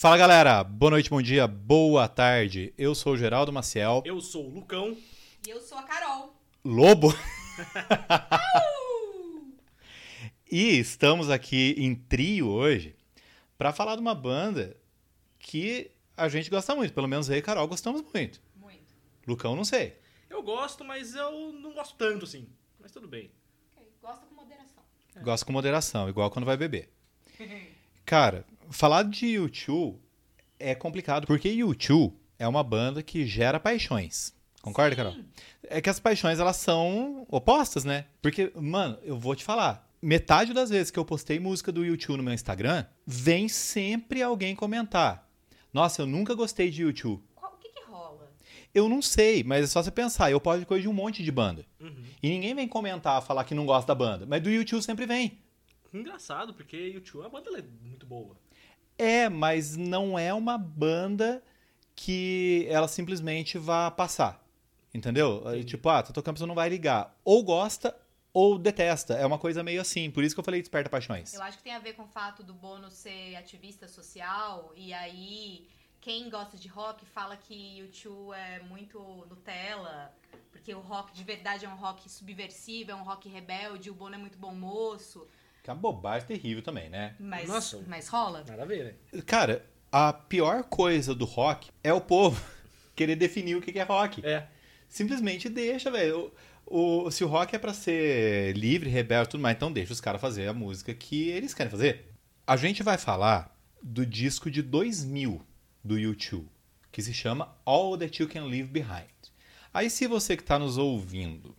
Fala galera, boa noite, bom dia, boa tarde. Eu sou o Geraldo Maciel. Eu sou o Lucão. E eu sou a Carol. Lobo? e estamos aqui em trio hoje para falar de uma banda que a gente gosta muito. Pelo menos eu e a Carol gostamos muito. Muito. Lucão, não sei. Eu gosto, mas eu não gosto tanto assim. Mas tudo bem. Ok, Gosta com moderação. Gosto com moderação, igual quando vai beber. Cara, falar de U2 é complicado, porque U2 é uma banda que gera paixões. Concorda, Carol? É que as paixões, elas são opostas, né? Porque, mano, eu vou te falar. Metade das vezes que eu postei música do U2 no meu Instagram, vem sempre alguém comentar. Nossa, eu nunca gostei de U2. Qual- o que que rola? Eu não sei, mas é só você pensar. Eu posto coisa de um monte de banda. Uhum. E ninguém vem comentar, falar que não gosta da banda. Mas do U2 sempre vem. Engraçado, porque YouTube, a banda ela é muito boa. É, mas não é uma banda que ela simplesmente vá passar. Entendeu? Entendi. Tipo, ah, Tatu Campos não vai ligar. Ou gosta ou detesta. É uma coisa meio assim. Por isso que eu falei Desperta Paixões. Eu acho que tem a ver com o fato do Bono ser ativista social e aí quem gosta de rock fala que o Tio é muito Nutella, porque o rock de verdade é um rock subversivo, é um rock rebelde, o Bono é muito bom moço, Que é uma bobagem terrível também, né? mas, Nossa. mas rola. Nada a ver, né? Cara, a pior coisa do rock é o povo querer definir o que é rock. É. Simplesmente deixa, velho. O, o- se o rock é pra ser livre, rebelde e tudo mais, então deixa os caras fazer a música que eles querem fazer. A gente vai falar do disco de 2000 do U2, que se chama All That You Can Leave Behind. Aí se você que tá nos ouvindo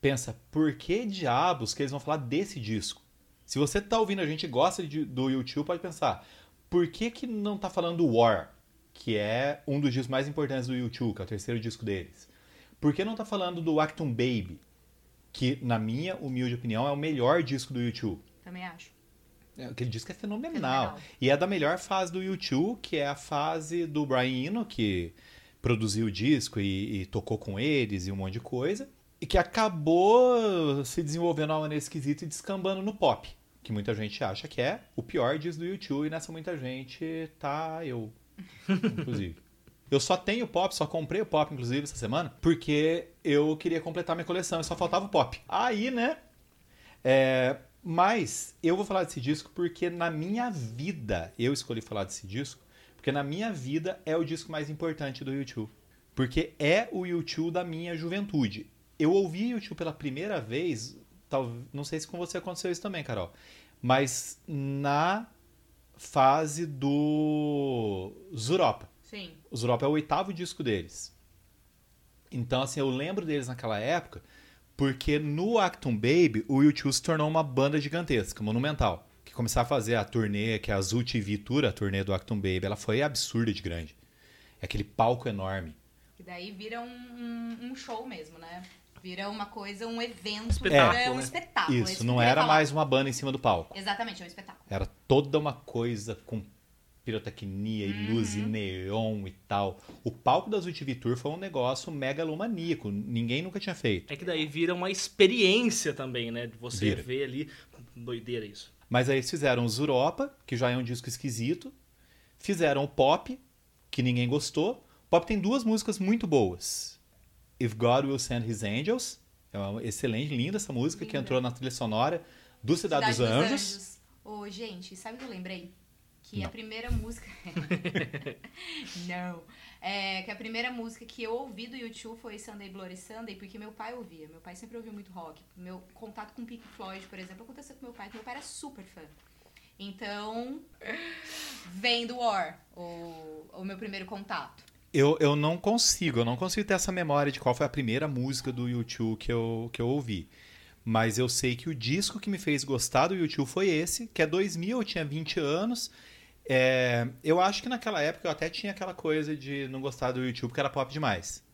pensa, por que diabos que eles vão falar desse disco? Se você tá ouvindo a gente e gosta de- do U2, pode pensar, por que que não tá falando do War, que é um dos discos mais importantes do U2, que é o terceiro disco deles? Por que não tá falando do Acton Baby, que na minha humilde opinião é o melhor disco do U2? Também acho. É, Aquele disco é fenomenal. Fenomenal. E é da melhor fase do U2, que é a fase do Brian Eno, que produziu o disco e, e tocou com eles e um monte de coisa. E que acabou se desenvolvendo de uma maneira esquisita e descambando no pop. Que muita gente acha que é o pior disco do U2 e nessa muita gente tá eu, inclusive. Eu só tenho pop, só comprei o pop, inclusive, essa semana, porque eu queria completar minha coleção e só faltava o pop. Aí, né, é, mas eu vou falar desse disco porque na minha vida, eu escolhi falar desse disco, porque na minha vida é o disco mais importante do YouTube. Porque é o YouTube da minha juventude. Eu ouvi YouTube pela primeira vez, tal, não sei se com você aconteceu isso também, Carol, mas na fase do Zuropa. Sim. O Zuropa é o oitavo disco deles. Então, assim, eu lembro deles naquela época, porque no Acton Baby, o U2 se tornou uma banda gigantesca, monumental. Que começaram a fazer a turnê, que é a Azul TV Tour, a turnê do Acton Baby, ela foi absurda de grande. É aquele palco enorme. E daí vira um, um- um show mesmo, né? Vira uma coisa, um evento, Espetáculo, vira um né? espetáculo. é Isso, que não era falar. mais uma banda em cima do palco. Exatamente, é um espetáculo. Era toda uma coisa com pirotecnia e luz e neon e tal. O palco da Azul TV Tour foi um negócio megalomaníaco. Ninguém nunca tinha feito. É que daí vira uma experiência também, né? De você Vira. ver ali. Doideira isso. Mas aí eles fizeram o Zuropa, que já é um disco esquisito. Fizeram o Pop, que ninguém gostou. O Pop tem duas músicas muito boas. If God Will Send His Angels. É uma excelente, linda essa música, que Linda. entrou na trilha sonora do Cidade, dos, Anjos. Ô, gente, sabe o que eu lembrei? Que a primeira música. Não. É, que a primeira música que eu ouvi do YouTube foi Sunday Bloody Sunday, porque meu pai ouvia. Meu pai sempre ouviu muito rock. Meu contato com Pink Floyd, por exemplo, aconteceu com meu pai, que meu pai era super fã. Então, vem do War, o, o meu primeiro contato. Eu, eu não consigo, eu não consigo ter essa memória de qual foi a primeira música do YouTube que eu, que eu ouvi. Mas eu sei que o disco que me fez gostar do YouTube foi esse, que é 2000, eu tinha 20 anos. É, eu acho que naquela época eu até tinha aquela coisa de não gostar do YouTube porque era pop demais.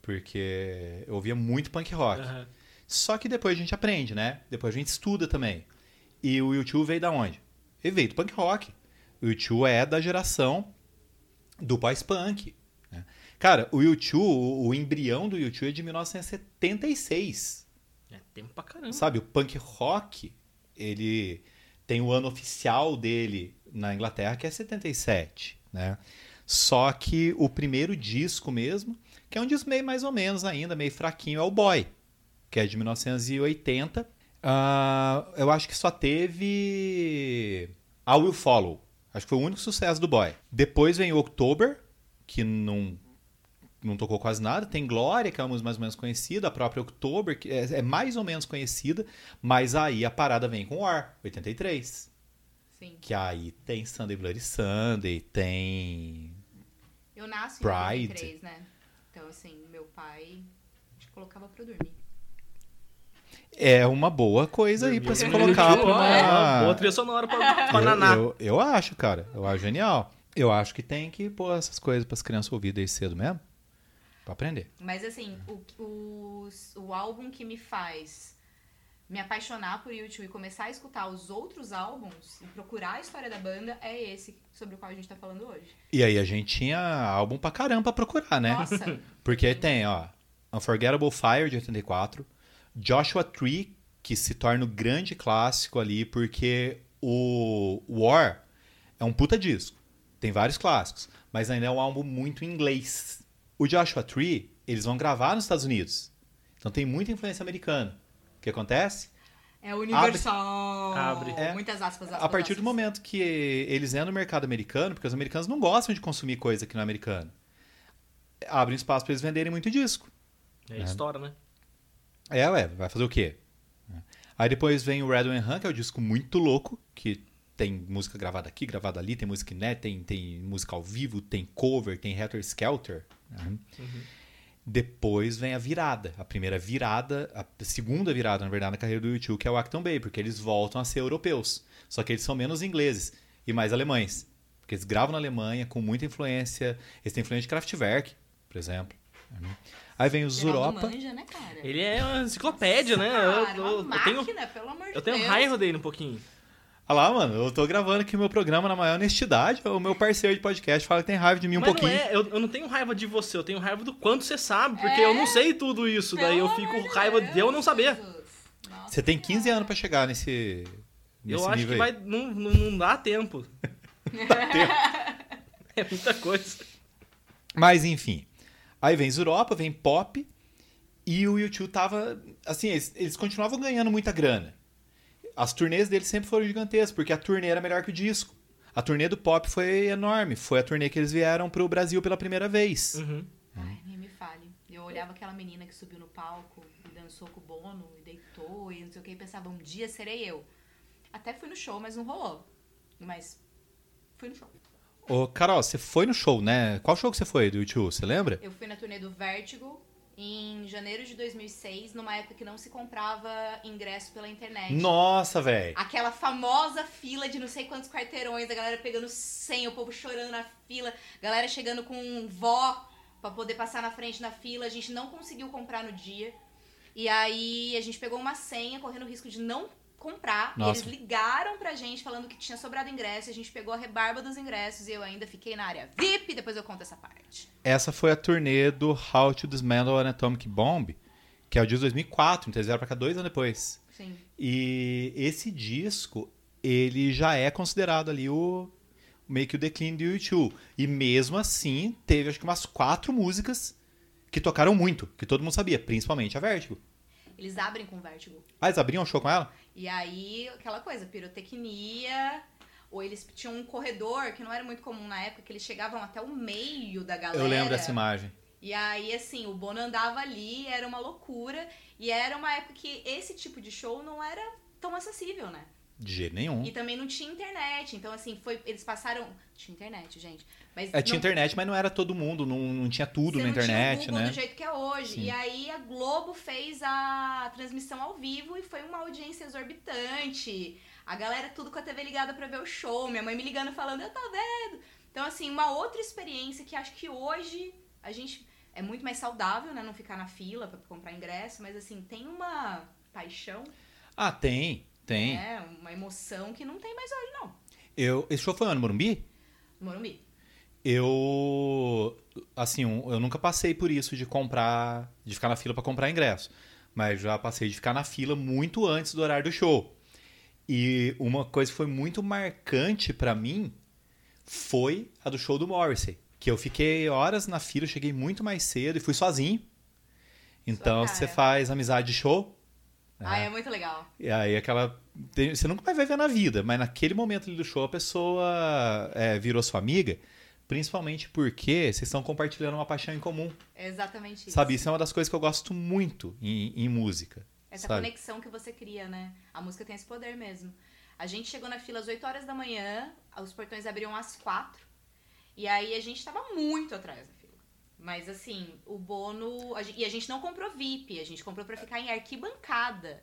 Porque eu ouvia muito punk rock. Aham. Só que depois a gente aprende, né? Depois a gente estuda também. E o YouTube veio da onde? Ele veio do punk rock. O YouTube é da geração do pós-punk. né? Cara, o YouTube, o, o embrião do YouTube é de 1976. É tempo pra caramba. Sabe, o punk rock, ele tem o ano oficial dele na Inglaterra, que é 77, né? Só que o primeiro disco mesmo, que é um disco meio mais ou menos ainda, meio fraquinho, é o Boy, que é de 1980. Ah, eu acho que só teve I Will Follow. Acho que foi o único sucesso do Boy. Depois vem o October, que não não tocou quase nada. Tem Glória, que é uma música mais ou menos conhecida. A própria October, que é, é mais ou menos conhecida. Mas aí a parada vem com War, 83. Sim. Que aí tem Sunday Bloody Sunday, tem... Eu nasci em 2003, né? Então, assim, meu pai colocava pra dormir. É uma boa coisa aí pra se colocar pra YouTube, é, uma... boa trilha sonora pra, pra naná. Eu, eu, eu acho, cara. Eu acho genial. Eu acho que tem que pôr essas coisas pras crianças ouvir desde cedo mesmo. Pra aprender. Mas, assim, o, o, o álbum que me faz me apaixonar por YouTube e começar a escutar os outros álbuns e procurar a história da banda é esse sobre o qual a gente tá falando hoje. E aí a gente tinha álbum pra caramba pra procurar, né? Nossa, Porque tem, ó, Unforgettable Fire de 84, Joshua Tree, que se torna o grande clássico ali, porque o War é um puta disco. Tem vários clássicos, mas ainda é um álbum muito em inglês. O Joshua Tree, eles vão gravar nos Estados Unidos. Então tem muita influência americana. O que acontece? é universal. Abre. É. Muitas aspas, aspas A partir do aspas. momento momento que eles entram no mercado americano, porque os americanos não gostam de consumir coisa que não é americana, abre um espaço para eles venderem muito disco. É história, né? É, ué, vai fazer o quê? Aí depois vem o Red Wine Hunt, que é o disco muito louco, que tem música gravada aqui, gravada ali, tem música inédita, tem, tem música ao vivo, tem cover, tem Hatter Skelter. né? Depois vem a virada, a primeira virada, a segunda virada, na verdade, na carreira do YouTube, que é o Acton Bay, porque eles voltam a ser europeus. Só que eles são menos ingleses e mais alemães. Porque eles gravam na Alemanha com muita influência. Eles têm influência de Kraftwerk, por exemplo. Aí vem o Zuropa. manja, né, cara? Ele é uma enciclopédia, né? Cara, eu, eu- uma eu tenho, máquina, pelo amor de eu tenho Deus. raiva dele um pouquinho. Olha lá, mano, eu tô gravando aqui meu programa na maior honestidade. O meu parceiro de podcast fala que tem raiva de mim um Mas pouquinho. não é, eu, eu não tenho raiva de você, eu tenho raiva do quanto você sabe, porque eu não sei tudo isso, daí eu Pelo fico com raiva Deus, de eu não saber. Nossa Você tem 15 Senhora. anos pra chegar nesse, nesse Eu acho nível que aí. vai. Não, não, não dá tempo. é muita coisa. Mas enfim. Aí vem Zuropa, vem Pop. E o YouTube tava. Assim, eles, eles continuavam ganhando muita grana. As turnês deles sempre foram gigantescas, porque a turnê era melhor que o disco. A turnê do Pop foi enorme. Foi a turnê que eles vieram pro Brasil pela primeira vez. Uhum. Ai, nem me fale. Eu olhava aquela menina que subiu no palco e dançou com o Bono e deitou e não sei o que e pensava, um dia serei eu. Até fui no show, mas não rolou. Mas fui no show. Ô, Carol, você foi no show, né? Qual show que você foi do YouTube? Você lembra? Eu fui na turnê do Vertigo em janeiro de 2006, numa época que não se comprava ingresso pela internet. Nossa, velho. Aquela famosa fila de não sei quantos quarteirões, a galera pegando senha, o povo chorando na fila, galera chegando com vó pra poder passar na frente na fila. A gente não conseguiu comprar no dia. E aí a gente pegou uma senha, correndo o risco de não comprar. E Nossa. eles ligaram pra gente falando que tinha sobrado ingresso. E a gente pegou a rebarba dos ingressos e eu ainda fiquei na área VIP. Depois eu conto essa parte. Essa foi a turnê do How to Dismantle an Atomic Bomb, que é o disco de 2004, então eles vieram pra cá dois anos depois. Sim. E esse disco, ele já é considerado ali o meio que o declínio do YouTube. E mesmo assim, teve acho que umas quatro músicas que tocaram muito, que todo mundo sabia, principalmente a Vertigo. Eles abrem com Vertigo. Ah, eles abriam um show com ela? E aí, aquela coisa, pirotecnia. Ou eles tinham um corredor que não era muito comum na época, que eles chegavam até o meio da galera. Eu lembro dessa imagem. E aí, assim, o Bono andava ali, era uma loucura. E era uma época que esse tipo de show não era tão acessível, né? De jeito nenhum. E também não tinha internet. Então, assim, foi. Eles passaram. Tinha internet, gente. Mas É, tinha não- internet, mas não era todo mundo, não, não tinha tudo você na tinha internet, Google né? do jeito que é hoje. Sim. E aí a Globo fez a transmissão ao vivo e foi uma audiência exorbitante. A galera tudo com a TV ligada pra ver o show. Minha mãe me ligando falando, eu tô vendo. Então, assim, uma outra experiência que acho que hoje a gente. É muito mais saudável, né? Não ficar na fila pra comprar ingresso, mas assim, tem uma paixão, Ah, tem, tem. né? Uma emoção que não tem mais hoje, não. Eu, esse show foi no Morumbi? Morumbi. Eu, assim, eu nunca passei por isso de comprar, de ficar na fila pra comprar ingresso, mas já passei de ficar na fila muito antes do horário do show. E uma coisa que foi muito marcante pra mim foi a do show do Morrissey. Que eu fiquei horas na fila, cheguei muito mais cedo e fui sozinho. Então você faz amizade de show. Ah, é muito legal. E aí aquela. Você nunca mais vai ver na vida, mas naquele momento ali do show a pessoa é, virou sua amiga. Principalmente porque vocês estão compartilhando uma paixão em comum. É exatamente isso. Sabe? Isso é uma das coisas que eu gosto muito em, em música. Essa sabe? conexão que você cria, né? A música tem esse poder mesmo. A gente chegou na fila às 8 horas da manhã, os portões abriam às 4. E aí a gente tava muito atrás da fila. Mas assim, o Bono. a gen- e a gente não comprou VIP, a gente comprou pra ficar em arquibancada.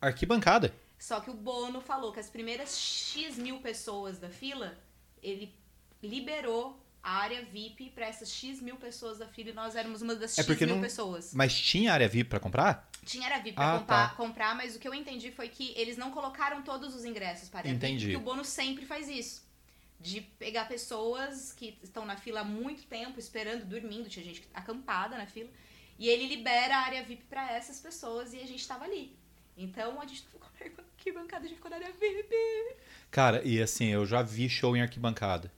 Arquibancada. Só que o Bono falou que as primeiras X mil pessoas da fila, ele liberou a área VIP pra essas X mil pessoas da fila e nós éramos uma das É X mil não- pessoas. Mas tinha área VIP pra comprar? Tinha era VIP pra Ah, comprar, tá. comprar, mas o que eu entendi foi que eles não colocaram todos os ingressos para Entendi. porque o bônus sempre faz isso. De pegar pessoas que estão na fila há muito tempo, esperando, dormindo, tinha gente acampada na fila, e ele libera a área VIP pra essas pessoas e a gente tava ali. Então a gente ficou na arquibancada, a gente ficou na área VIP. Cara, e assim, eu já vi show em arquibancada.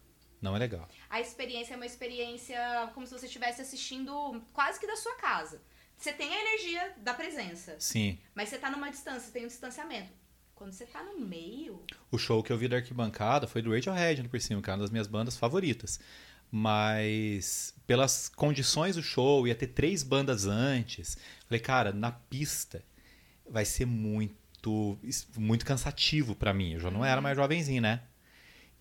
Não é legal. A experiência é uma experiência como se você estivesse assistindo quase que da sua casa. Você tem a energia da presença, Sim. mas você tá numa distância, tem um distanciamento. Quando você tá no meio, O show que eu vi da arquibancada foi do Radiohead, por cima, que é uma das minhas bandas favoritas. Mas pelas condições do show, ia ter três bandas antes. Falei, cara, na pista vai ser muito muito cansativo pra mim. Eu já não era mais jovenzinho, né?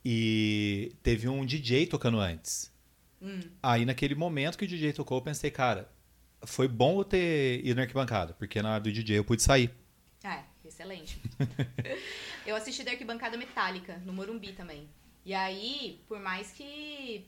E teve um DJ tocando antes. Hum. Aí naquele momento que o DJ tocou, eu pensei, cara, foi bom eu ter ido na arquibancada, porque na hora do DJ eu pude sair. É, excelente. eu assisti da arquibancada metálica, no Morumbi também. E aí, por mais que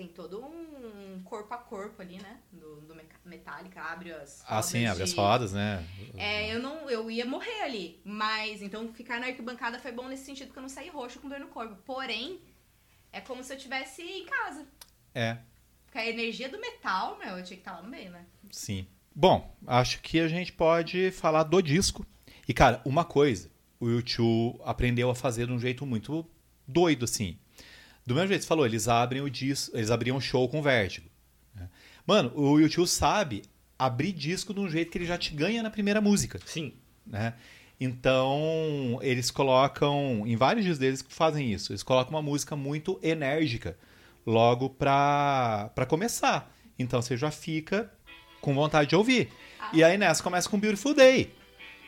tem todo um corpo a corpo ali, né? Do, do Metallica, abre as Ah, sim, abre as de- rodas, né? É, eu não, eu ia morrer ali. Mas, então, ficar na arquibancada foi bom nesse sentido, porque eu não saí roxo com dor no corpo. Porém, é como se eu estivesse em casa. É, Porque a energia do metal, meu, eu tinha que estar lá no meio, né? sim. Bom, acho que a gente pode falar do disco. E, cara, uma coisa, o YouTube aprendeu a fazer de um jeito muito doido, assim. Do mesmo jeito que você falou, eles abrem o disco, eles abriam um show com vértigo. né? Mano, o YouTube sabe abrir disco de um jeito que ele já te ganha na primeira música. Sim. né? Então, eles colocam, em vários dias deles que fazem isso, eles colocam uma música muito enérgica logo pra, pra começar. Então você já fica com vontade de ouvir. E aí nessa começa com Beautiful Day.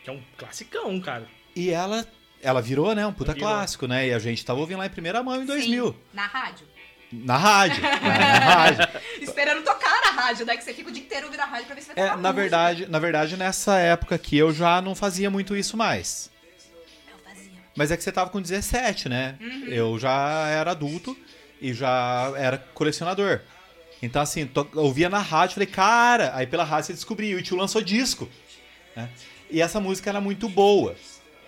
Que é um classicão, cara. E ela ela virou, né, um puta Virou. clássico, né? E a gente tava ouvindo lá em primeira mão em 2000. Sim, na rádio. Na rádio. né, na rádio. Esperando tocar na rádio, né? Que você fica o dia inteiro ouvindo a rádio pra ver se vai É, tocar na música. verdade, na verdade, nessa época aqui eu já não fazia muito isso mais. Eu fazia. Mas é que você tava com 17, né? Eu já era adulto e já era colecionador. Então, assim, ouvia na rádio, falei, cara, aí pela rádio você descobriu, o tio lançou disco. né? E essa música era muito boa.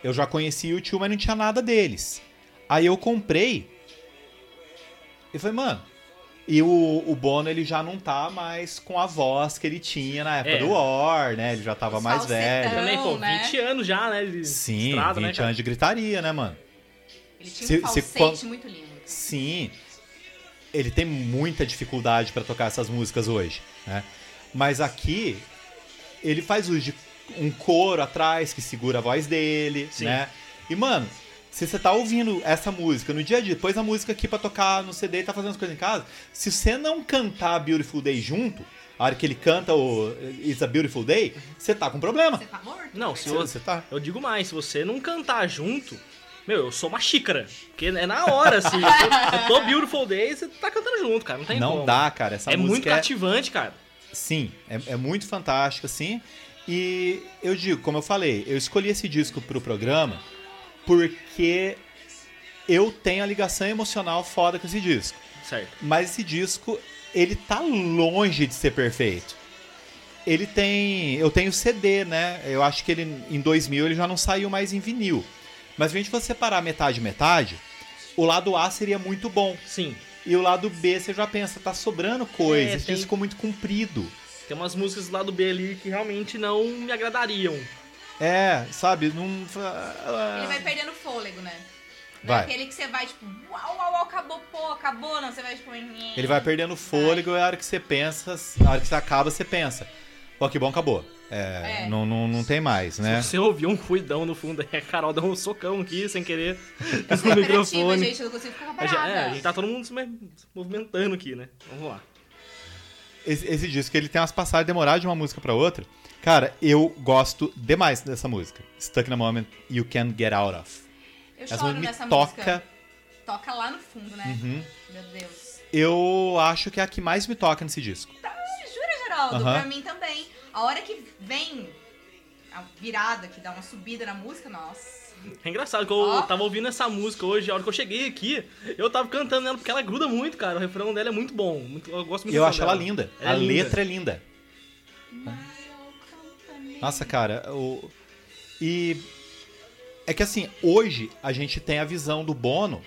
Eu já conhecia o tio, mas não tinha nada deles. Aí eu comprei e falei, mano. E o, o Bono, ele já não tá mais com a voz que ele tinha na época É. do War, né? Ele já tava Os mais velho. Também, pô, né? 20 anos já, né? de Sim, estrada, 20 né, anos de gritaria, né, mano? Ele tinha Se- um se falsete quan- muito lindo. Sim. Ele tem muita dificuldade pra tocar essas músicas hoje, né? Mas aqui ele faz uso de um coro atrás que segura a voz dele, Sim. né? E mano, se você tá ouvindo essa música no dia a dia, depois a música aqui pra tocar no CD e tá fazendo as coisas em casa, se você não cantar Beautiful Day junto, a hora que ele canta o It's a Beautiful Day, você tá com problema. Você tá morto? Não, se Você, tá. Eu digo mais, se você não cantar junto, meu, eu sou uma xícara. Porque é na hora, assim. eu, eu tô Beautiful Day, você tá cantando junto, cara. Não tem Não como. dá, cara. Essa é música muito é cativante, cara. Sim, é, é muito fantástico, assim. E eu digo, como eu falei, eu escolhi esse disco pro programa porque eu tenho a ligação emocional foda com esse disco. Certo. Mas esse disco, ele tá longe de ser perfeito. Ele tem. Eu tenho CD, né? Eu acho que ele em 2000 ele já não saiu mais em vinil. Mas se a gente for separar metade metade, o lado A seria muito bom. Sim. E o lado B você já pensa, tá sobrando coisa. É, esse tem- disco ficou muito comprido. Tem umas músicas lá do B ali que realmente não me agradariam. É, sabe? Não. Ele vai perdendo fôlego, né? Não Vai. É aquele que você vai, tipo, uau, uau, uau, acabou, pô, acabou, não. Você vai, tipo, nhê. Ele vai perdendo fôlego e a hora que você pensa, a hora que você acaba, você pensa. Pô, que bom, acabou. É, É. Não, não, não tem mais, né? Você ouviu um ruidão no fundo a Carol deu um socão aqui sem querer no microfone. gente, eu não consigo ficar gente- parada. é, a gente tá todo mundo se se movimentando aqui, né? Vamos lá. Esse, esse disco, ele tem umas passagens demoradas de uma música pra outra. Cara, eu gosto demais dessa música. Stuck in a Moment You Can't Get Out of. Eu Essa choro nessa toca. música. Toca lá no fundo, né? Uhum. Meu Deus. Eu acho que é a que mais me toca nesse disco. Ai, Jura, Geraldo? Aham. Pra mim também. A hora que vem a virada, que dá uma subida na música, nossa. É engraçado que eu Ó. tava ouvindo essa música hoje, a hora que eu cheguei aqui, eu tava cantando ela porque ela gruda muito, cara. O refrão dela é muito bom. muito- eu gosto muito Eu acho refrão ela dela. linda. Ela a é linda. letra é linda. Nossa, cara, o... E é que assim, hoje a gente tem a visão do Bono,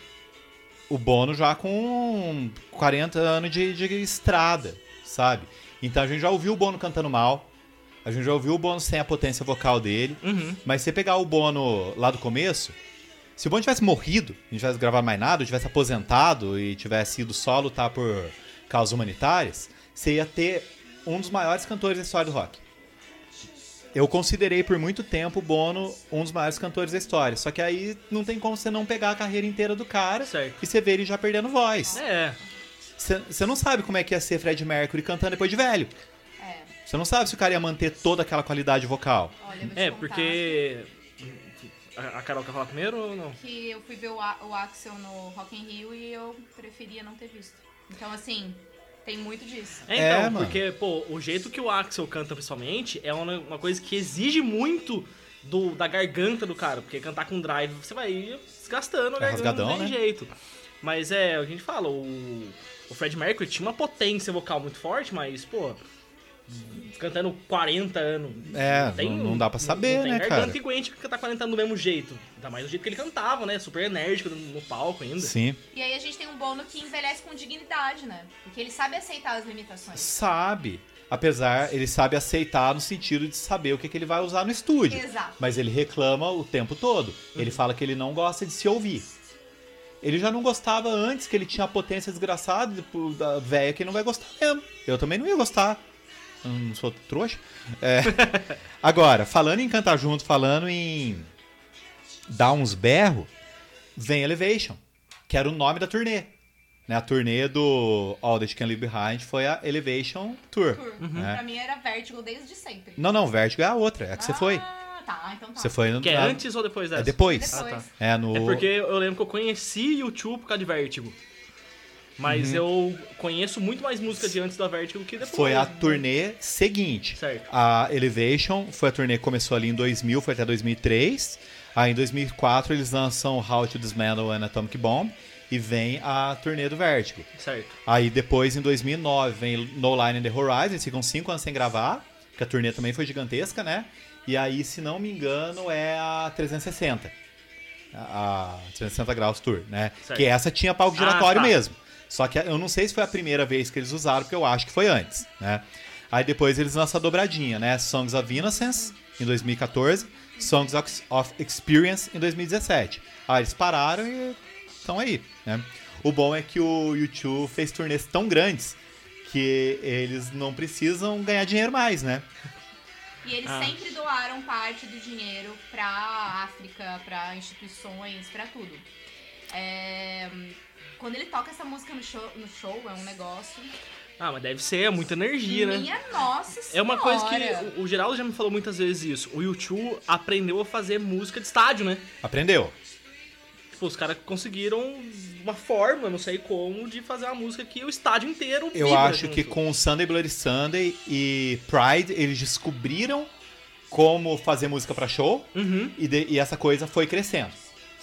o Bono já com 40 anos de, de estrada, sabe? Então a gente já ouviu o Bono cantando mal, a gente já ouviu o Bono sem a potência vocal dele, Uhum. mas se você pegar o Bono lá do começo, se o Bono tivesse morrido, não tivesse gravado mais nada, tivesse aposentado e tivesse ido só lutar por causas humanitárias, você ia ter um dos maiores cantores da história do rock. Eu considerei por muito tempo o Bono um dos maiores cantores da história. Só que aí não tem como você não pegar a carreira inteira do cara Certo. e você ver ele já perdendo voz. É, Você você não sabe como é que ia ser Fred Mercury cantando depois de velho. É, Você não sabe se o cara ia manter toda aquela qualidade vocal. olha, é contar porque. A Carol quer falar primeiro ou não? Que eu fui ver o, A- o Axel no Rock in Rio e eu preferia não ter visto. Então, assim, tem muito disso. É, É, então, mano. porque, pô, o jeito que o Axel canta principalmente é uma, uma coisa que exige muito do, da garganta do cara. Porque cantar com drive, você vai desgastando a É garganta, rasgadão, não tem né? jeito. Mas é, a gente fala, o, o Fred Mercury tinha uma potência vocal muito forte, mas, pô, cantando 40 anos. É, não- não dá pra saber, não tem né, garganta cara? que aguente cantar 40 anos do mesmo jeito. Ainda mais do jeito que ele cantava, né? Super enérgico no, palco ainda. Sim. E aí a gente tem um Bono que envelhece com dignidade, né? Porque ele sabe aceitar as limitações. Sabe. Apesar, ele sabe aceitar no sentido de saber o que, que ele vai usar no estúdio. Exato. Mas ele reclama o tempo todo. Ele fala que ele não gosta de se ouvir. Ele já não gostava antes, que ele tinha a potência desgraçada da véia que não vai gostar mesmo. Eu também não ia gostar. Eu não sou trouxa. É. Agora, falando em cantar junto, falando em dar uns berros, vem Elevation, que era o nome da turnê. Né? A turnê do All That You Can Leave Behind foi a Elevation Tour. Tour. né? Pra mim era Vertigo desde sempre. Não, não, Vertigo é a outra, é a que você foi. Ah, tá, então tá. Você foi no, Que é antes ou depois dessa? É depois. Depois. Ah, tá. É no. É porque eu lembro que eu conheci YouTube por causa de Vertigo. Mas eu conheço muito mais música de antes da Vertigo que depois. Uhum. Foi a turnê seguinte. Certo. A Elevation foi a turnê que começou ali em 2000, foi até 2003. Aí em 2004 eles lançam How to Dismantle an Atomic Bomb e vem a turnê do Vertigo. Certo. Aí depois em 2009 vem No Line in the Horizon, eles ficam cinco anos sem gravar, porque a turnê também foi gigantesca, né? E aí, se não me engano, é a 360. A 360 graus tour, né? Certo. Que essa tinha palco Ah, giratório tá. mesmo. Só que eu não sei se foi a primeira vez que eles usaram, porque eu acho que foi antes, né? Aí depois eles lançam a dobradinha, né? Songs of Innocence em 2014, Songs of- Experience em 2017. Aí eles pararam e estão aí, né? O bom é que o YouTube fez turnês tão grandes que eles não precisam ganhar dinheiro mais, né? E eles Ah. sempre doaram parte do dinheiro pra África, pra instituições, pra tudo. É, Quando ele toca essa música no show, no show é um negócio. Ah, mas deve ser, é muita energia, né? Minha nossa É uma coisa que Senhora. o, o Geraldo já me falou muitas vezes isso. O YouTube aprendeu a fazer música de estádio, né? Aprendeu. Tipo, os caras conseguiram uma forma, não sei como, de fazer uma música que o estádio inteiro Eu vibra acho junto. que com Sunday Bloody Sunday e Pride eles descobriram como fazer música pra show Uhum. e, de- e essa coisa foi crescendo.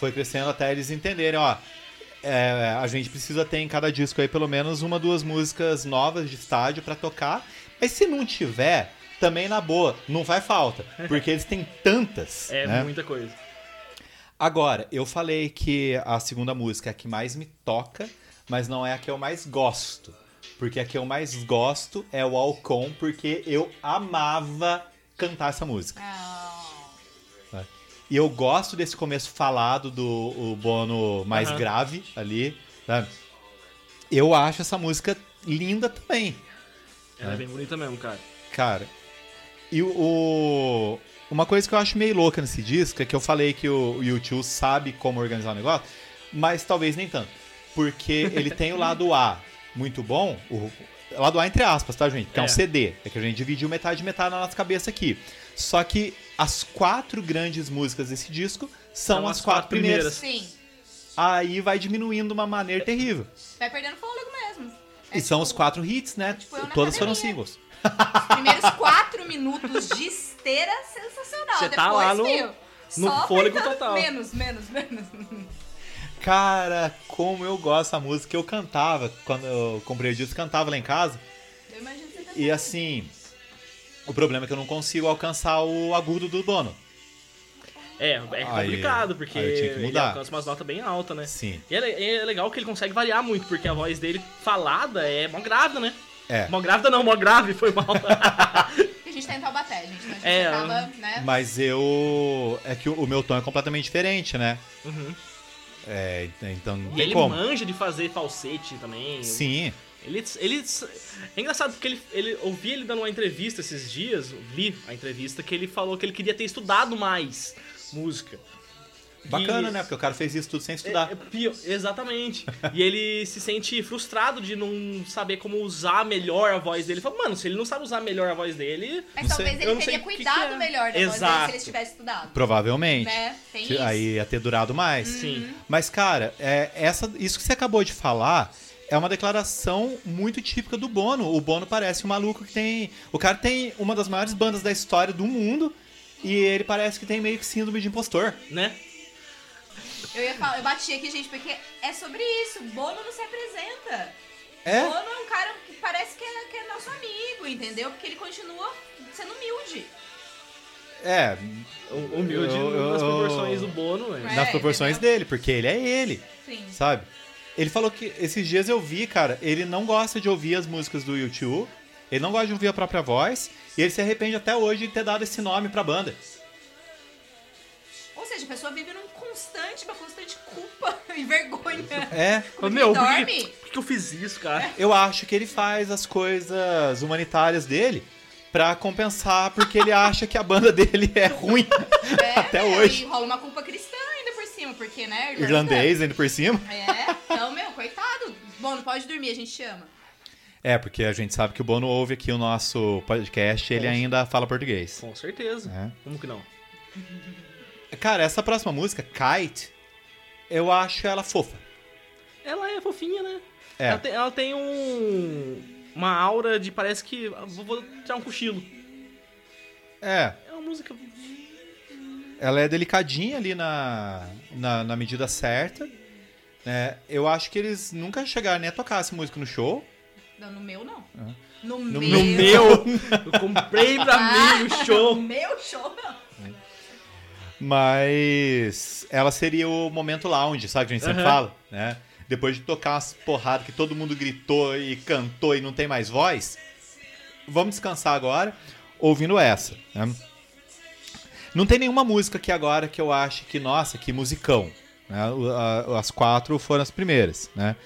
Foi crescendo até eles entenderem, ó. é, a gente precisa ter em cada disco aí pelo menos uma, duas músicas novas de estádio pra tocar. Mas se não tiver, também na boa, não faz falta. Porque eles têm tantas. É né? muita coisa. Agora, eu falei que a segunda música é a que mais me toca, mas não é a que eu mais gosto. Porque a que eu mais gosto é o Alcon, porque eu amava cantar essa música. Ah, E eu gosto desse começo falado do Bono mais Aham. grave ali, sabe? Eu acho essa música linda também, Ela é bem bonita mesmo, cara. cara. E o, uma coisa que eu acho meio louca nesse disco é que eu falei que o, YouTube sabe como organizar o negócio, mas talvez nem tanto. Porque ele tem o lado A muito bom, o lado A entre aspas, tá, gente? Porque é, um É. CD. É que a gente dividiu metade e metade na nossa cabeça aqui. Só que as quatro grandes músicas desse disco são, São as, as quatro, quatro primeiras. Sim. Aí vai diminuindo de uma maneira terrível. Vai perdendo fôlego mesmo. É e são tipo, os quatro hits, né? tipo Todas foram singles. Os primeiros quatro minutos de esteira, sensacional. Você Depois, tá lá no- filho, no só fôlego total. Menos, menos, menos. Cara, como eu gosto dessa música. Eu cantava, quando eu comprei o disco, cantava lá em casa. Eu imagino que você tá E assim, o problema é que eu não consigo alcançar o agudo do Bono. É, é Aí- complicado, porque aí eu tinha que ele mudar. alcança umas notas bem altas, né? Sim. E é, é legal que ele consegue variar muito, porque a voz dele falada é mó grávida, né? É. Mó grávida não, mó grave, foi mal. Porque a gente tá em Taubaté, gente. Então a gente É, acaba, né? Mas eu. É que o, meu tom é completamente diferente, né? Uhum. É, então não E tem ele como. manja de fazer falsete também. Sim. Ele, ele, é engraçado porque ele, ele ouvi ele dando uma entrevista esses dias, li a entrevista, que ele falou que ele queria ter estudado mais música. Bacana, E- né? Porque o cara fez isso tudo sem estudar. É, é exatamente. e ele se sente frustrado de não saber como usar melhor a voz dele. Ele fala, mano, se ele não sabe usar melhor a voz dele. Mas não talvez ele não sei teria cuidado que é. melhor da voz dele Exato. se ele tivesse estudado. Provavelmente. Né? Tem isso. Aí ia ter durado mais. Sim. Mas, cara, é, essa, isso que você acabou de falar é uma declaração muito típica do Bono. O Bono parece um maluco que tem. O cara tem uma das maiores bandas da história do mundo e ele parece que tem meio que síndrome de impostor. Né? Eu ia falar, eu bati aqui, gente, porque é sobre isso. Bono não se apresenta. É? Bono é um cara que parece que é, que é nosso amigo, entendeu? Porque ele continua sendo humilde. É, O- Humilde Eu- eu- nas proporções do Bono, né? É, nas proporções entendeu? dele, porque ele é ele, Sim. sabe? Ele falou que esses dias eu vi, cara, ele não gosta de ouvir as músicas do YouTube, ele não gosta de ouvir a própria voz, e ele se arrepende até hoje de ter dado esse nome pra banda. Ou seja, a pessoa vive num constante, uma constante culpa e vergonha. É, Mas, meu, por que, por que eu fiz isso, cara? eu acho que ele faz as coisas humanitárias dele pra compensar, porque ele acha que a banda dele é ruim É, até meu, hoje. E rola uma culpa cristã ainda por cima, porque, né? Irlanda- Irlandês ainda por cima. É, então, meu, coitado. Bom, não pode dormir, a gente chama. É, porque a gente sabe que o Bono ouve aqui o nosso podcast e ele ainda fala português. Com certeza. É. Como que não? Cara, essa próxima música, Kite, eu acho ela fofa. Ela é fofinha, né? É. Ela tem, ela tem um. Uma aura de parece que. Vou, vou tirar um cochilo. É, É uma música. ela é delicadinha ali na, na, na medida certa. Né? eu acho que eles nunca chegaram nem a tocar essa música no show. Não, no meu, não. Ah. No, No meu. No meu! Eu comprei pra mim o show. No meu show, não. Mas ela seria o momento lounge, sabe? Que a gente sempre Aham. fala, né? Depois de tocar umas porradas que todo mundo gritou e cantou e não tem mais voz, vamos descansar agora ouvindo essa. né? Não tem nenhuma música aqui agora que eu ache que, nossa, que musicão. Né? As quatro foram as primeiras, né?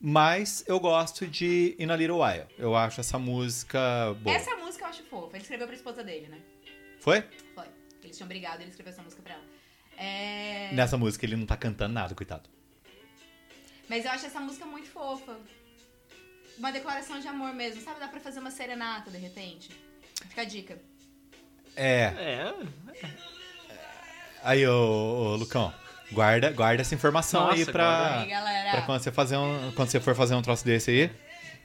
Mas eu gosto de In a Little While. Eu acho essa música boa. Essa música eu acho fofa. Ele escreveu pra esposa dele, né? Foi? Foi. Eles tinham brigado e ele escreveu essa música pra ela. É... Nessa música ele não tá cantando nada, coitado. Mas eu acho essa música muito fofa. Uma declaração de amor mesmo. Sabe, dá pra fazer uma serenata, de repente. Fica a dica. É. É. Aí, ô, ô, Lucão, guarda, guarda essa informação Nossa, aí pra, Aí, pra quando, você fazer um, quando você for fazer um troço desse aí.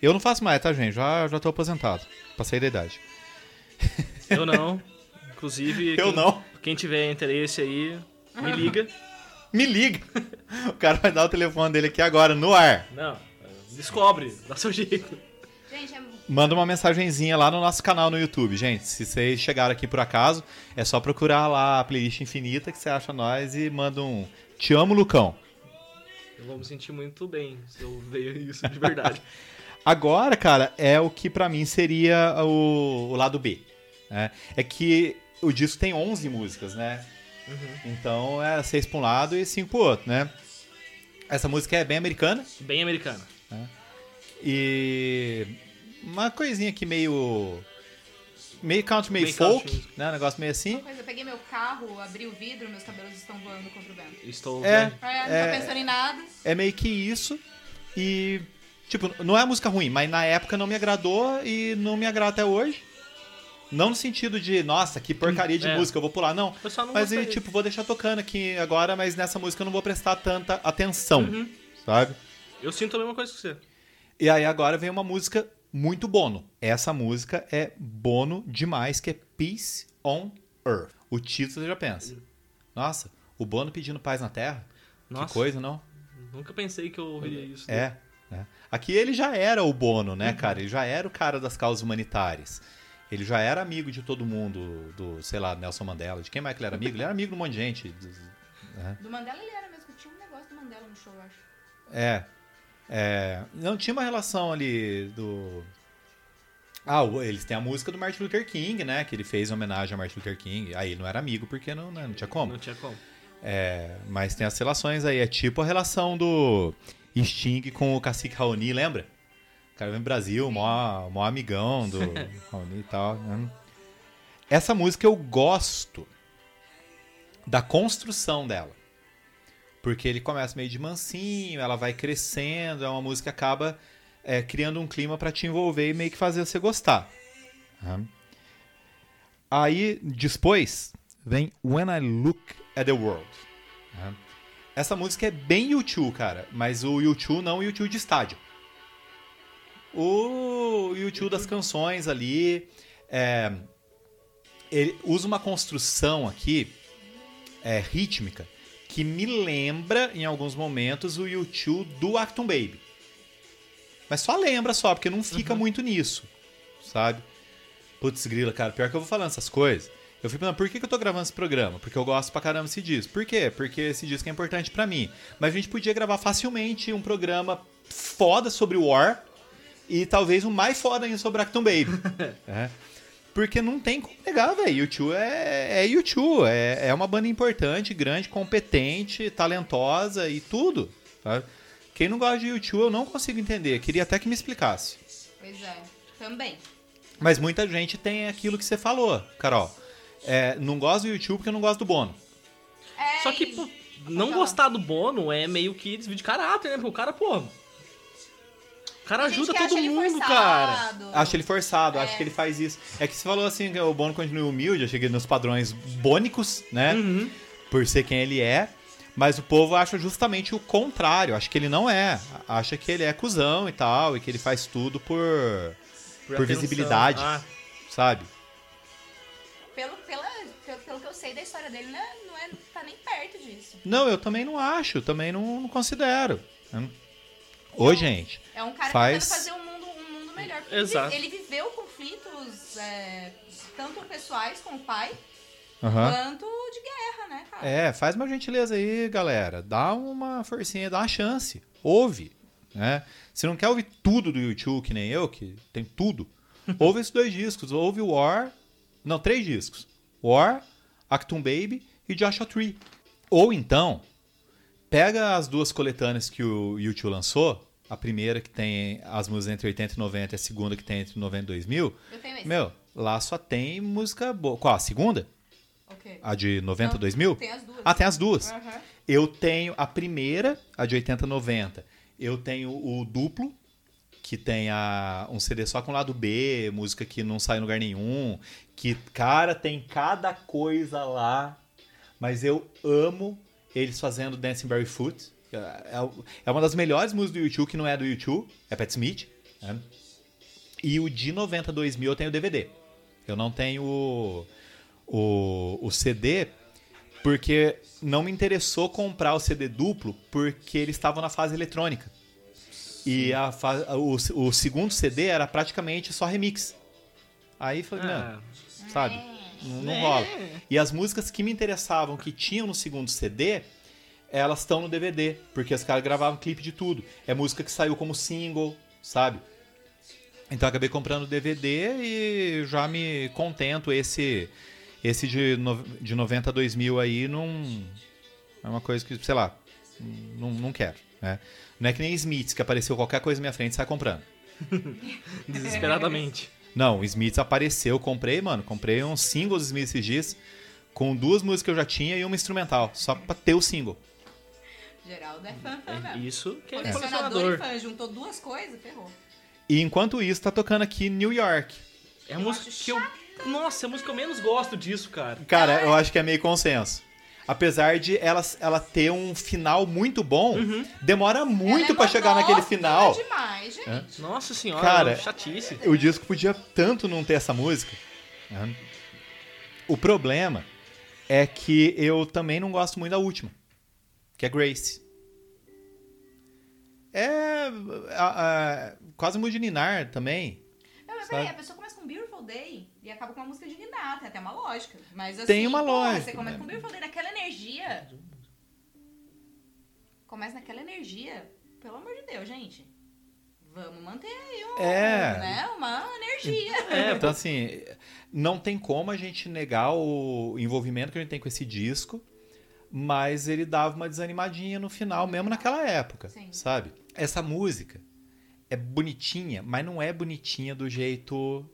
Eu não faço mais, tá, gente? Já, já tô aposentado. Passei da idade. Eu não. Inclusive. Eu quem- não. Quem tiver interesse aí, me liga. Me liga! O cara vai dar o telefone dele aqui agora, no ar. Não. Descobre, dá seu jeito. Gente, é... Manda uma mensagenzinha lá no nosso canal no YouTube, gente. Se vocês chegaram aqui por acaso, é só procurar lá a playlist infinita que você acha nós e manda um Te amo, Lucão. Eu vou me sentir muito bem se eu ver isso de verdade. Agora, cara, é o que pra mim seria o, o lado B. né? É que o disco tem 11 músicas, né? Então era seis pra um lado e cinco pro outro, né? Essa música é bem americana Bem americana. E uma coisinha aqui meio meio country, meio, Meio folk, country né? Um negócio meio assim. Uma coisa, eu peguei meu carro, abri o vidro, meus cabelos estão voando contra o vento. Estou É. vendo. É, não É. tô pensando em nada. É meio que isso e tipo, não é música ruim, mas na época não me agradou e não me agrada até hoje. Não no sentido de, nossa, que porcaria de É. música, eu vou pular, não. Não Mas, e, disso. tipo, vou deixar tocando aqui agora, mas nessa música eu não vou prestar tanta atenção, Uhum. sabe? Eu sinto a mesma coisa que você. E aí agora vem uma música muito bono. Essa música é bono demais, que é Peace on Earth. O título você já pensa. Nossa, o Bono pedindo paz na Terra? Nossa, Que coisa, não? nunca pensei que eu ouviria isso. É. né? Aqui ele já era o Bono, né, cara? Ele já era o cara das causas humanitárias. Ele já era amigo de todo mundo, do, sei lá, Nelson Mandela. De quem mais que ele era amigo? Ele era amigo de um monte de gente. né? Do Mandela ele era mesmo, tinha um negócio do Mandela no show, eu acho. É. é. Não tinha uma relação ali do. Ah, eles têm a música do Martin Luther King, né? Que ele fez em homenagem a Martin Luther King. Aí ele não era amigo porque não, né, não tinha como. Não tinha como. É, mas tem as relações aí. É tipo a relação do Sting com o Cacique Raoni, lembra? O cara vem do Brasil, mó, mó amigão do Raoni e tal. né? Essa música eu gosto da construção dela. Porque ele começa meio de mansinho, ela vai crescendo, é uma música que acaba é, criando um clima pra te envolver e meio que fazer você gostar. né? Aí, depois, vem When I Look at the World. né? Essa música é bem YouTube, cara, mas o YouTube não o YouTube de estádio. O YouTube das canções ali. é, ele usa uma construção aqui é, rítmica que me lembra, em alguns momentos, o YouTube do Acton Baby. Mas só lembra só, porque não fica muito nisso, sabe? Putz, grila, cara, pior que eu vou falando essas coisas. Eu fico pensando, por que, que eu tô gravando esse programa? Porque eu gosto pra caramba desse disco. Por quê? Porque esse disco é importante pra mim. Mas a gente podia gravar facilmente um programa foda sobre War e talvez um mais foda ainda sobre Acton Baby. É. Porque não tem como negar, velho. YouTube é, é YouTube. É, é uma banda importante, grande, competente, talentosa e tudo. sabe? Quem não gosta de YouTube eu não consigo entender. Queria até que me explicasse. Pois é, também. Mas muita gente tem aquilo que você falou, Carol. É, não gosta do YouTube porque não gosta do Bono. É, Só que, pô, não falar. gostar do Bono é meio que desvio de caráter, né? Porque o cara, pô. O cara ajuda todo mundo, forçado. cara. Acho ele forçado, É. acho que ele faz isso. É que você falou assim que o Bono continua humilde, eu cheguei nos padrões bônicos, né? Uhum. Por ser quem ele é. Mas o povo acha justamente o contrário. Acha que ele não é. Acha que ele é cuzão e tal, e que ele faz tudo por. Por atenção. visibilidade. Ah, Sabe? Pelo, pela, pelo, pelo que eu sei da história dele, não, é, não é, tá nem perto disso. Não, eu também não acho, também não, não considero. né? Ô, gente. É um cara Faz- tentando fazer um mundo, um mundo melhor. Porque Exato. Ele, vi- ele viveu conflitos, é, tanto pessoais com o pai, aham. quanto de guerra, né, cara? É, faz uma gentileza aí, galera. Dá uma forcinha, dá uma chance. Ouve. Né? Se não quer ouvir tudo do YouTube, que nem eu, que tem tudo, ouve esses dois discos. Ouve o War. Não, três discos. War, Actum Baby e Joshua Tree. Ou então, pega as duas coletâneas que o YouTube lançou. A primeira que tem as músicas entre 80 e 90 e a segunda que tem entre 90 e 2000. Eu tenho esse. Meu, lá só tem música boa. Qual? A segunda? Ok. A de 90 Não, 2000? Tem as duas. Ah, tem as duas. Aham. Eu tenho a primeira, a de 80 90. Eu tenho o duplo, que tem a, um CD só com lado B, música que não sai em lugar nenhum. Que, cara, tem cada coisa lá. Mas eu amo eles fazendo Dancing Barefoot. É, é- uma das melhores músicas do YouTube que não é do YouTube, é Pat Smith. né? E o de 90 2000 eu tenho o DVD. Eu não tenho o, o, o CD porque não me interessou comprar o CD duplo porque eles estavam na fase eletrônica. E a o, o segundo CD era praticamente só remix. Aí falei, não, ah, sabe? Não, não É. rola. E as músicas que me interessavam, que tinham no segundo CD, elas estão no DVD, porque os caras gravavam clipe de tudo. É música que saiu como single, sabe? Então acabei comprando o DVD e já me contento esse Esse de, no, de 90 a 2000 aí não. É uma coisa que, sei lá, não, não quero. Né? Não é que nem Smiths, que apareceu qualquer coisa na minha frente e sai comprando. Desesperadamente. Não, o Smiths apareceu, comprei, mano. Comprei uns singles Smiths esses dias, com duas músicas que eu já tinha e uma instrumental, só pra ter o single. Geraldo é fã, fã É mesmo. isso que é Colecionador colecionador. e fã, juntou duas coisas, ferrou. E enquanto isso, tá tocando aqui New York. É a Eu música que eu. Nossa, é a música que eu menos gosto disso, cara. Cara, eu acho que é meio consenso. Apesar de ela, ela ter um final muito bom, demora muito Ela é pra chegar naquele final. demais, gente. Nossa senhora, Cara, chatice. O disco podia tanto não ter essa música. O problema é que eu também não gosto muito da última, que é Grace. É a- a- quase muito de Ninar também. Não, mas peraí, a pessoa começa com Beautiful Day e acaba com uma música de Ninar, tem até uma lógica. Mas assim, Tem uma porra, lógica, Você começa né? com Beautiful Day naquela energia. Começa naquela energia. Pelo amor de Deus, gente. Vamos manter aí um, É. né, uma energia. É, Então, assim, não tem como a gente negar o envolvimento que a gente tem com esse disco, mas ele dava uma desanimadinha no final, mesmo naquela época, Sim. sabe? Essa música é bonitinha, mas não é bonitinha do jeito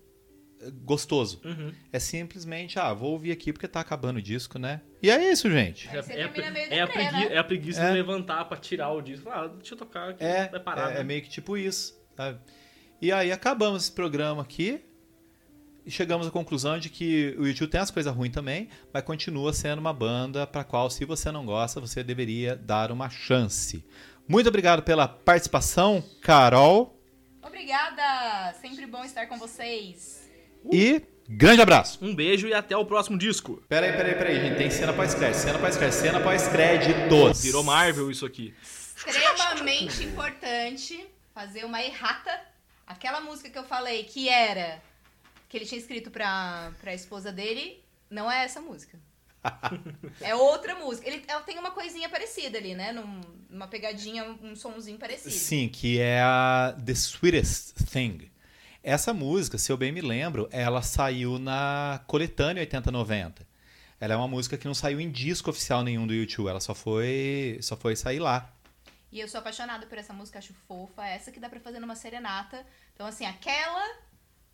eh, gostoso. Uhum. É simplesmente, ah, vou ouvir aqui porque tá acabando o disco, né? E é isso, gente. Você É, a, é, a pregui- né? é a preguiça É. de levantar pra tirar o disco. Ah, deixa eu tocar aqui. É, vai parar. é, né? é meio que tipo isso, sabe? E aí acabamos esse programa aqui e chegamos à conclusão de que o YouTube tem as coisas ruins também, mas continua sendo uma banda para qual, se você não gosta, você deveria dar uma chance. Muito obrigado pela participação, Carol, Obrigada! Sempre bom estar com vocês. e grande abraço. Um beijo e até o próximo disco. Peraí, peraí, peraí, gente, tem cena pós-crédito, cena pós-crédito, cena pós-créditos. Virou Marvel isso aqui. Extremamente importante fazer uma errata. Aquela música que eu falei que era. Que ele tinha escrito pra, pra esposa dele, não é essa música. é outra música. Ele, ela tem uma coisinha parecida ali, né? Num- Uma pegadinha, um sonzinho parecido. Sim, que é a The Sweetest Thing. Essa música, se eu bem me lembro, ela saiu na coletânea 8090. Ela é uma música que não saiu em disco oficial nenhum do YouTube, ela só foi, só foi sair lá. E eu sou apaixonada por essa música, acho fofa. Essa que dá pra fazer numa serenata. Então, assim, aquela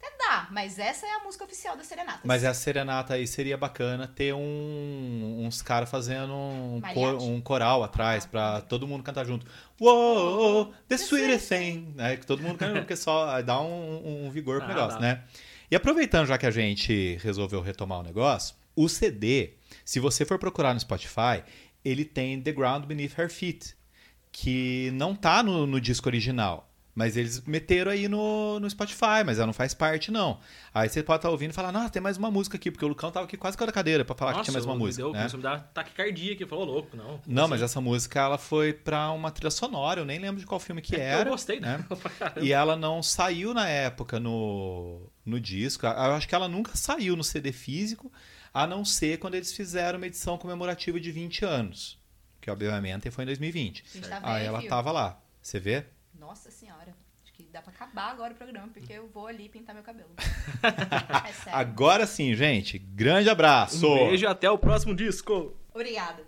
até dá, mas essa é a música oficial da serenata. Mas essa serenata aí seria bacana ter um- uns caras fazendo um, cor- um coral atrás Ah, pra todo mundo cantar junto. Whoa, the The sweetest thing. Né? Que todo mundo canta junto, porque só dá um, um vigor pro Ah, negócio, dá. né? E aproveitando já que a gente resolveu retomar o negócio, o CD, se você for procurar no Spotify, ele tem The Ground Beneath Her Feet, que não tá no, no disco original. Mas eles meteram aí no, no Spotify, mas ela não faz parte, não. Aí você pode estar ouvindo e falar, nossa, tem mais uma música aqui, porque o Lucão tava aqui quase com a cadeira pra falar que tinha mais uma música. Deu, né? Começou a me dar taquicardia aqui. Falou, louco, não. Não, mas essa música ela foi pra uma trilha sonora, eu nem lembro de qual filme que É, era. Eu gostei né? dela pra caramba. E ela não saiu na época no, no disco. Eu acho que ela nunca saiu no CD físico, a não ser quando eles fizeram uma edição comemorativa de 20 anos. Que obviamente foi em 2020. A gente tá Aí ela tava lá. Você vê? Nossa senhora. Acho que dá pra acabar agora o programa, porque eu vou ali pintar meu cabelo. é sério. Agora sim, gente. Grande abraço. Um beijo e até o próximo disco. Obrigada.